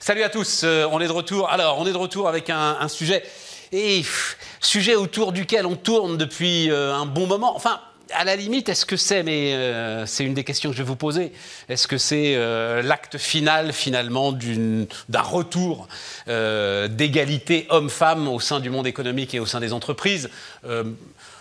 Salut à tous, euh, on est de retour. Alors, on est de retour avec un, sujet, et sujet autour duquel on tourne depuis euh, un bon moment. Enfin, à la limite, est-ce que c'est, mais euh, c'est une des questions que je vais vous poser, est-ce que c'est l'acte final finalement d'un retour d'égalité homme-femme au sein du monde économique et au sein des entreprises?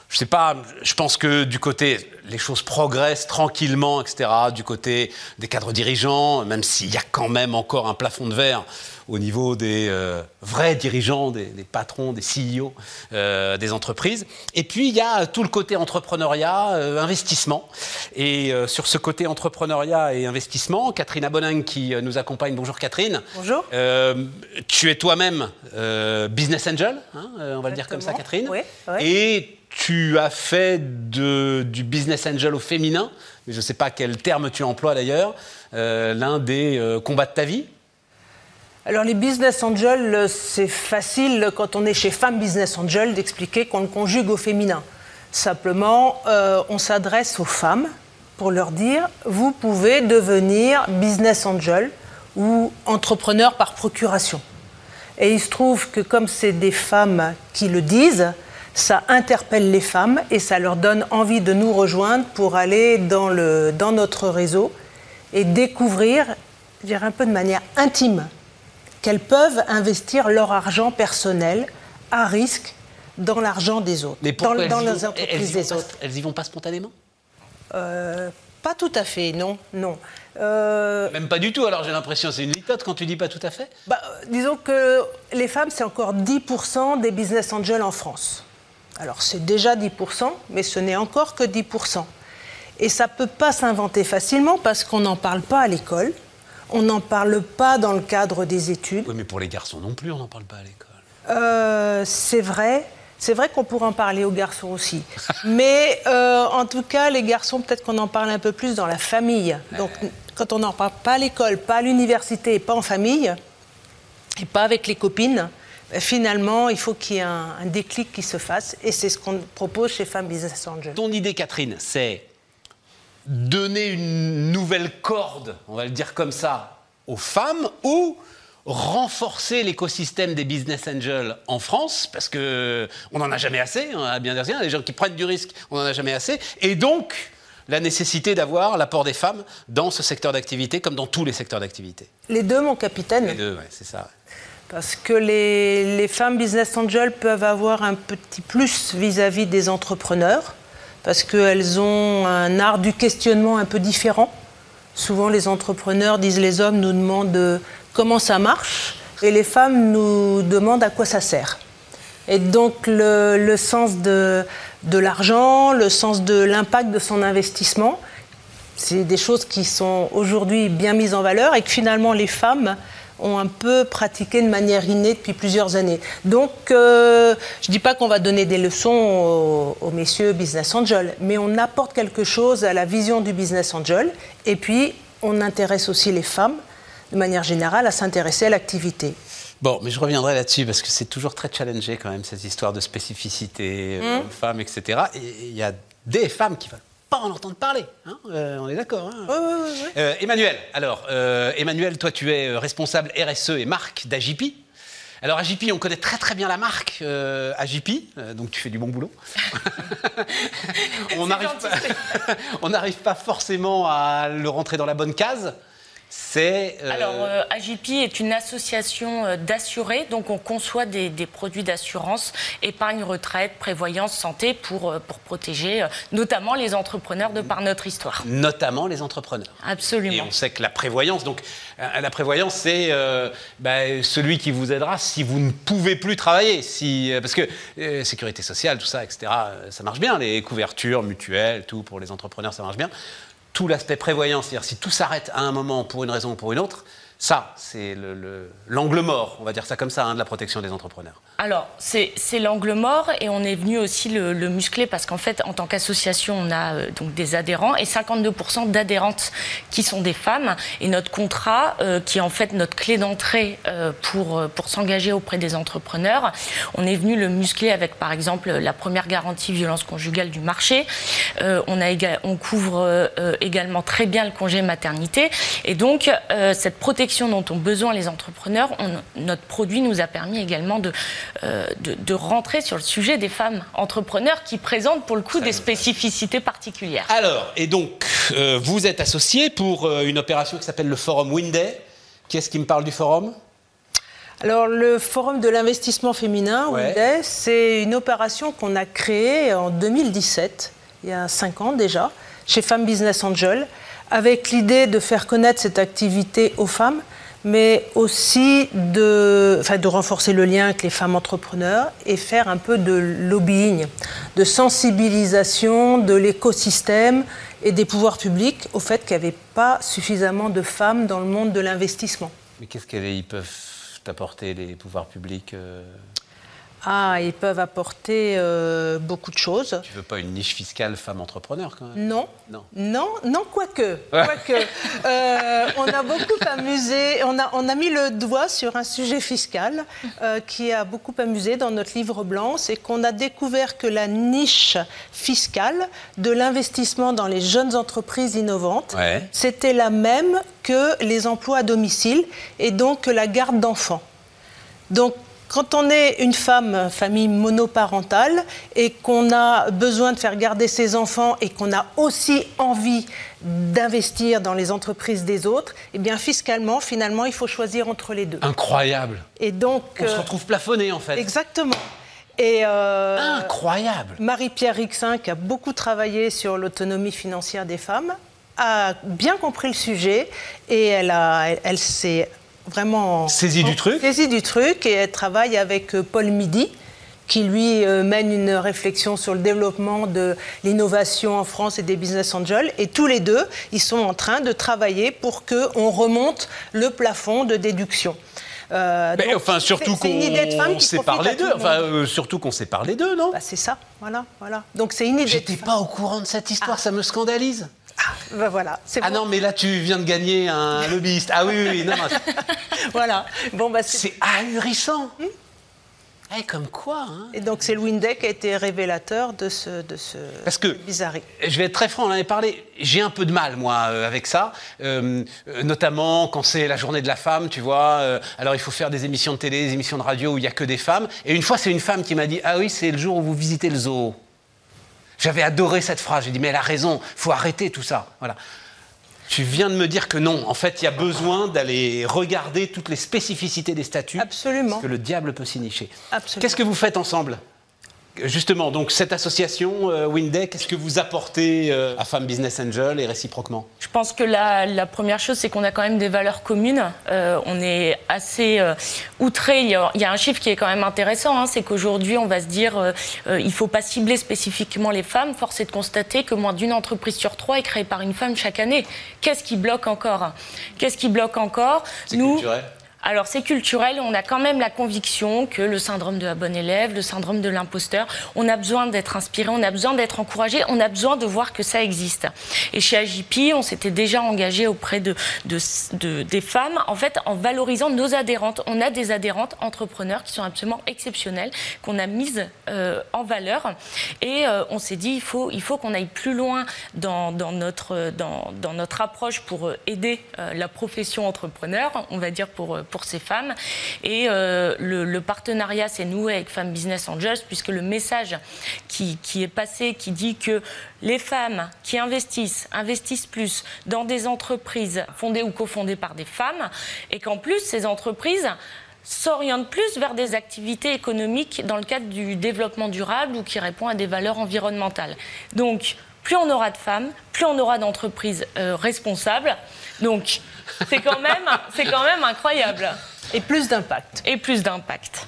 Je sais pas, je pense que du côté, les choses progressent tranquillement, etc. Du côté des cadres dirigeants, même s'il y a quand même encore un plafond de verre au niveau des euh, vrais dirigeants, des, des patrons, des CEO euh, des entreprises. Et puis il y a tout le côté entrepreneuriat, euh, investissement. Et sur ce côté entrepreneuriat et investissement, Catherine Aboning qui nous accompagne. Bonjour Catherine. Bonjour. Tu es toi-même business angel, hein, on va le dire comme ça. Catherine. Oui, oui. Et tu as fait du business angel au féminin, mais je ne sais pas quel terme tu emploies d'ailleurs, euh, l'un des euh, combats de ta vie? Alors les business angels, euh, c'est facile quand on est chez Femme Business Angel d'expliquer qu'on le conjugue au féminin. Simplement, on s'adresse aux femmes pour leur dire, vous pouvez devenir business angel ou entrepreneur par procuration. Et il se trouve que comme c'est des femmes qui le disent, ça interpelle les femmes et ça leur donne envie de nous rejoindre pour aller dans, le, dans notre réseau et découvrir, je dirais un peu de manière intime, qu'elles peuvent investir leur argent personnel à risque dans l'argent des autres, Mais dans, les vont- entreprises des pas- autres. Elles y vont pas spontanément? Euh, pas tout à fait, non, non. Euh, Même pas du tout, alors j'ai l'impression, c'est une litote quand tu dis pas tout à fait. Bah, euh, disons que les femmes, c'est encore 10% des business angels en France. Alors c'est déjà 10%, mais ce n'est encore que 10%. Et ça ne peut pas s'inventer facilement parce qu'on n'en parle pas à l'école, on n'en parle pas dans le cadre des études. Oui, mais pour les garçons non plus, on n'en parle pas à l'école. Euh, c'est vrai. C'est vrai qu'on pourrait en parler aux garçons aussi. Mais euh, en tout cas, les garçons, peut-être qu'on en parle un peu plus dans la famille. Donc, quand on n'en parle pas à l'école, pas à l'université, pas en famille, et pas avec les copines, finalement, il faut qu'il y ait un, un déclic qui se fasse. Et c'est ce qu'on propose chez Femmes Business Angel. Ton idée, Catherine, c'est donner une nouvelle corde, on va le dire comme ça, aux femmes ou renforcer l'écosystème des business angels en France, parce que on n'en a jamais assez, on a bien dire rien, les gens qui prennent du risque, on n'en a jamais assez, et donc la nécessité d'avoir l'apport des femmes dans ce secteur d'activité comme dans tous les secteurs d'activité. Les deux, mon capitaine. Les deux, ouais, c'est ça. ouais. Parce que les, les femmes business angels peuvent avoir un petit plus vis-à-vis des entrepreneurs, parce qu'elles ont un art du questionnement un peu différent. Souvent, les entrepreneurs disent les hommes nous demandent euh, comment ça marche, et les femmes nous demandent à quoi ça sert. Et donc, le, le sens de, de l'argent, le sens de l'impact de son investissement, c'est des choses qui sont aujourd'hui bien mises en valeur et que finalement les femmes ont un peu pratiqué de manière innée depuis plusieurs années. Donc, euh, je ne dis pas qu'on va donner des leçons aux, aux messieurs business angel, mais on apporte quelque chose à la vision du business angel et puis on intéresse aussi les femmes de manière générale à s'intéresser à l'activité. Bon, mais je reviendrai là-dessus parce que c'est toujours très challengé quand même, cette histoire de spécificité, euh, femmes, etc. Et il y a des femmes qui veulent pas en entendre parler. hein, euh, on est d'accord hein Euh, Emmanuel, alors, euh, Emmanuel, toi tu es responsable RSE et marque d'Agipi. Alors Agipi, on connaît très très bien la marque euh, euh, donc tu fais du bon boulot. on n'arrive pas, on n'arrive pas forcément à le rentrer dans la bonne case. C'est euh, Alors, euh, AGP est une association euh, d'assurés, donc on conçoit des, des produits d'assurance, épargne, retraite, prévoyance, santé pour, euh, pour protéger notamment les entrepreneurs de par notre histoire. notamment les entrepreneurs. Et Absolument. on sait que la prévoyance, donc la prévoyance, c'est euh, bah, celui qui vous aidera si vous ne pouvez plus travailler, si parce que sécurité sociale, tout ça, etc. Ça marche bien, les couvertures mutuelles, tout pour les entrepreneurs, ça marche bien. Tout l'aspect prévoyance, c'est-à-dire si tout s'arrête à un moment pour une raison ou pour une autre, ça, c'est le- le- l'angle mort, on va dire ça comme ça, hein, de la protection des entrepreneurs. Alors, c'est l'angle mort et on est venu aussi le, muscler parce qu'en fait, en tant qu'association, on a euh, donc des adhérents et 52% d'adhérentes qui sont des femmes. Et notre contrat, euh, qui est en fait notre clé d'entrée euh, pour, pour s'engager auprès des entrepreneurs, on est venu le muscler avec par exemple la première garantie violence conjugale du marché. on, a on couvre également très bien le congé maternité. Et donc, cette protection dont ont besoin les entrepreneurs, notre produit nous a permis également de euh, de, rentrer sur le sujet des femmes entrepreneurs qui présentent pour le coup des spécificités particulières. Alors, et donc, euh, vous êtes associé pour euh, une opération qui s'appelle le Forum Winday. Qui est-ce qui me parle du forum? Alors, le Forum de l'investissement féminin, Winday, c'est une opération qu'on a créée en 2017, il y a cinq ans déjà, chez Femmes Business Angel, avec l'idée de faire connaître cette activité aux femmes, mais aussi de, renforcer le lien avec les femmes entrepreneurs et faire un peu de lobbying, de sensibilisation de l'écosystème et des pouvoirs publics au fait qu'il n'y avait pas suffisamment de femmes dans le monde de l'investissement. Mais qu'est-ce qu'ils peuvent apporter, les pouvoirs publics euh? Ah, ils peuvent apporter euh, beaucoup de choses. Tu veux pas une niche fiscale femme entrepreneur quand même? Non. Non. Non, non quoique. quoique. Euh, on a beaucoup amusé, on a, on a mis le doigt sur un sujet fiscal euh, qui a beaucoup amusé dans notre livre blanc, c'est qu'on a découvert que la niche fiscale de l'investissement dans les jeunes entreprises innovantes, c'était la même que les emplois à domicile et donc la garde d'enfants. Donc quand on est une femme, famille monoparentale, et qu'on a besoin de faire garder ses enfants et qu'on a aussi envie d'investir dans les entreprises des autres, eh bien fiscalement, finalement, il faut choisir entre les deux. Incroyable. Et donc, on se euh, retrouve plafonné en fait. Exactement. Et euh, Incroyable. Marie-Pierre Rixin, qui a beaucoup travaillé sur l'autonomie financière des femmes, a bien compris le sujet et elle, elle s'est vraiment saisie du truc. Saisie du truc et elle travaille avec euh, Paul Midi qui lui euh, mène une réflexion sur le développement de l'innovation en France et des business angels. Et tous les deux, ils sont en train de travailler pour qu'on remonte le plafond de déduction. Euh, Mais enfin, surtout qu'on s'est parlé d'eux. Enfin, surtout qu'on d'eux, non? Bah, C'est ça, voilà, voilà. Donc c'est une idée. J'étais pas au courant de cette histoire, ah. ça me scandalise. Ah, ben voilà. Ah non, mais là, tu viens de gagner un lobbyiste. Ah oui, oui, oui. Non, voilà. Bon, bah, c'est ahurissant. Eh, comme quoi hein. Et donc c'est le Windeck qui a été révélateur de ce, de ce Parce que, je vais être très franc, on en avait parlé, j'ai un peu de mal, moi, euh, avec ça, euh, euh, notamment quand c'est la journée de la femme, tu vois, alors il faut faire des émissions de télé, des émissions de radio où il n'y a que des femmes, et une fois c'est une femme qui m'a dit, ah oui, c'est le jour où vous visitez le zoo. J'avais adoré cette phrase. J'ai dit, mais elle a raison, faut arrêter tout ça. Voilà. Tu viens de me dire que non. En fait, il y a besoin d'aller regarder toutes les spécificités des statuts. Absolument. Parce que le diable peut s'y nicher. Qu'est-ce que vous faites ensemble? Justement, donc cette association euh, Windeck, qu'est-ce que vous apportez euh, à Femmes Business Angel et réciproquement? Je pense que la, première chose, c'est qu'on a quand même des valeurs communes. Euh, on est assez outré. Il y, a, un chiffre qui est quand même intéressant, hein, c'est qu'aujourd'hui, on va se dire, il ne faut pas cibler spécifiquement les femmes. Force est de constater que moins d'une entreprise sur trois est créée par une femme chaque année. Qu'est-ce qui bloque encore? Qu'est-ce qui bloque encore? Nous, alors c'est culturel, on a quand même la conviction que le syndrome de la bonne élève, le syndrome de l'imposteur, on a besoin d'être inspiré, on a besoin d'être encouragé, on a besoin de voir que ça existe. Et chez AJP, on s'était déjà engagé auprès de, des femmes, en fait, en valorisant nos adhérentes. On a des adhérentes entrepreneurs qui sont absolument exceptionnelles, qu'on a mises euh, en valeur. Et euh, on s'est dit, il faut, il faut qu'on aille plus loin dans, notre, dans, dans, notre approche pour aider euh, la profession entrepreneur, on va dire pour pour ces femmes. Et euh, le, partenariat s'est noué avec Femmes Business Angels, puisque le message qui, qui est passé, qui dit que les femmes qui investissent, investissent plus dans des entreprises fondées ou cofondées par des femmes, et qu'en plus, ces entreprises s'orientent plus vers des activités économiques dans le cadre du développement durable ou qui répondent à des valeurs environnementales. Donc, plus on aura de femmes, plus on aura d'entreprises euh, responsables. Donc, c'est quand, même, quand même incroyable. Et plus d'impact. Et plus d'impact.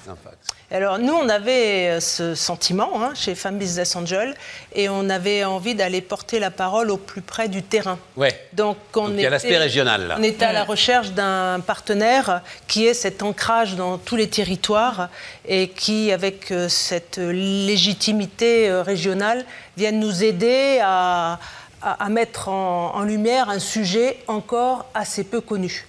Alors nous, on avait euh, ce sentiment hein, chez Femmes Business Angel et on avait envie d'aller porter la parole au plus près du terrain. Ouais. Donc, on il y a l'aspect régional. Là. On était à la recherche d'un partenaire qui ait cet ancrage dans tous les territoires et qui, avec euh, cette légitimité régionale, vienne nous aider à, à, mettre en, en lumière un sujet encore assez peu connu.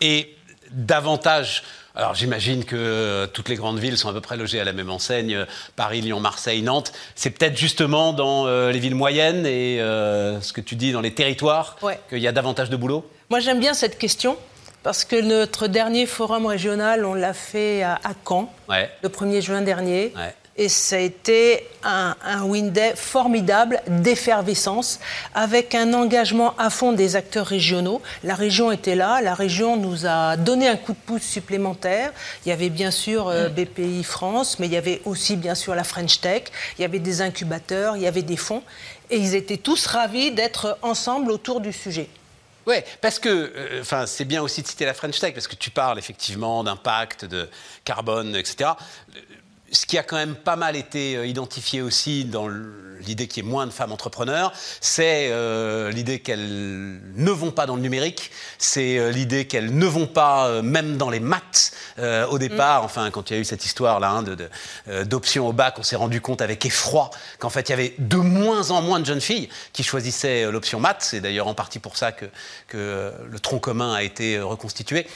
Et davantage alors j'imagine que euh, toutes les grandes villes sont à peu près logées à la même enseigne, euh, Paris, Lyon, Marseille, Nantes. C'est peut-être justement dans euh, les villes moyennes et ce que tu dis dans les territoires qu'il y a davantage de boulot? Moi j'aime bien cette question parce que notre dernier forum régional, on l'a fait à, Caen, le 1er juin dernier. Et ça a été un, un day formidable d'effervescence, avec un engagement à fond des acteurs régionaux. La région était là, la région nous a donné un coup de pouce supplémentaire. Il y avait bien sûr euh, BPI France, mais il y avait aussi bien sûr la French Tech, il y avait des incubateurs, il y avait des fonds. Et ils étaient tous ravis d'être ensemble autour du sujet. Oui, parce que euh, enfin, c'est bien aussi de citer la French Tech, parce que tu parles effectivement d'impact, de carbone, etc ce qui a quand même pas mal été euh, identifié aussi dans l'idée qu'il y ait moins de femmes entrepreneurs, c'est euh, l'idée qu'elles ne vont pas dans le numérique, c'est euh, l'idée qu'elles ne vont pas même dans les maths au départ. Mm. Enfin, quand il y a eu cette histoire-là hein, d'option au bac, on s'est rendu compte avec effroi qu'en fait il y avait de moins en moins de jeunes filles qui choisissaient l'option maths. C'est d'ailleurs en partie pour ça que, que le tronc commun a été reconstitué.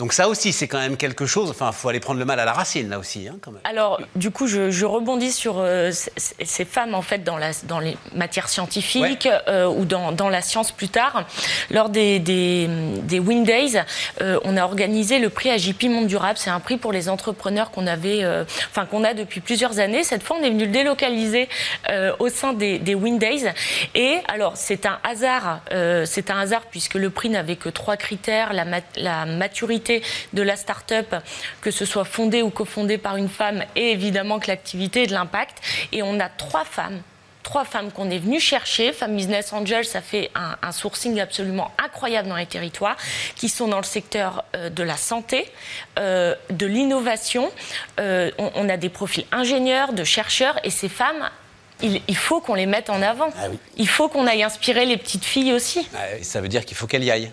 Donc ça aussi, c'est quand même quelque chose. Enfin, il faut aller prendre le mal à la racine, là aussi. Hein, quand même. Alors, du coup, je, rebondis sur euh, ces femmes, en fait, dans, la, dans les matières scientifiques euh, ou dans, dans, la science plus tard. Lors des, des, des Wind Days, euh, on a organisé le prix AJP Monde Durable. C'est un prix pour les entrepreneurs qu'on avait, enfin, qu'on a depuis plusieurs années. Cette fois, on est venu le délocaliser au sein des, des Wind Days. Et alors, c'est un hasard, c'est un hasard puisque le prix n'avait que trois critères la, la maturité de la start-up, que ce soit fondée ou cofondée par une femme, et évidemment que l'activité ait de l'impact. Et on a trois femmes trois femmes qu'on est venu chercher. Femme Business Angel, ça fait un, sourcing absolument incroyable dans les territoires, qui sont dans le secteur euh, de la santé, euh, de l'innovation. Euh, on, a des profils ingénieurs, de chercheurs, et ces femmes. Il, faut qu'on les mette en avant. Ah il faut qu'on aille inspirer les petites filles aussi. Ah, ça veut dire qu'il faut qu'elles y aillent.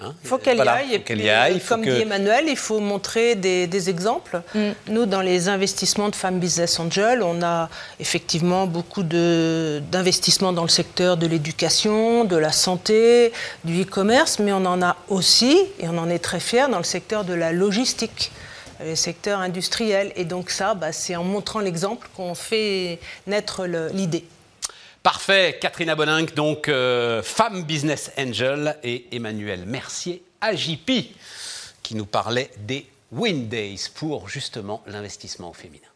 Hein il faut qu'elle y aille. Et puis, euh, comme dit Emmanuel, il faut montrer des, exemples. Mm. Nous, dans les investissements de Femmes Business Angel, on a effectivement beaucoup d'investissements dans le secteur de l'éducation, de la santé, du e-commerce, mais on en a aussi, et on en est très fiers, dans le secteur de la logistique le secteur industriel. Et donc ça, bah, c'est en montrant l'exemple qu'on fait naître l'idée. Parfait, Catherine Aboninck, donc euh, femme business angel, et Emmanuel Mercier, AJP, qui nous parlait des Wind Days pour justement l'investissement au féminin.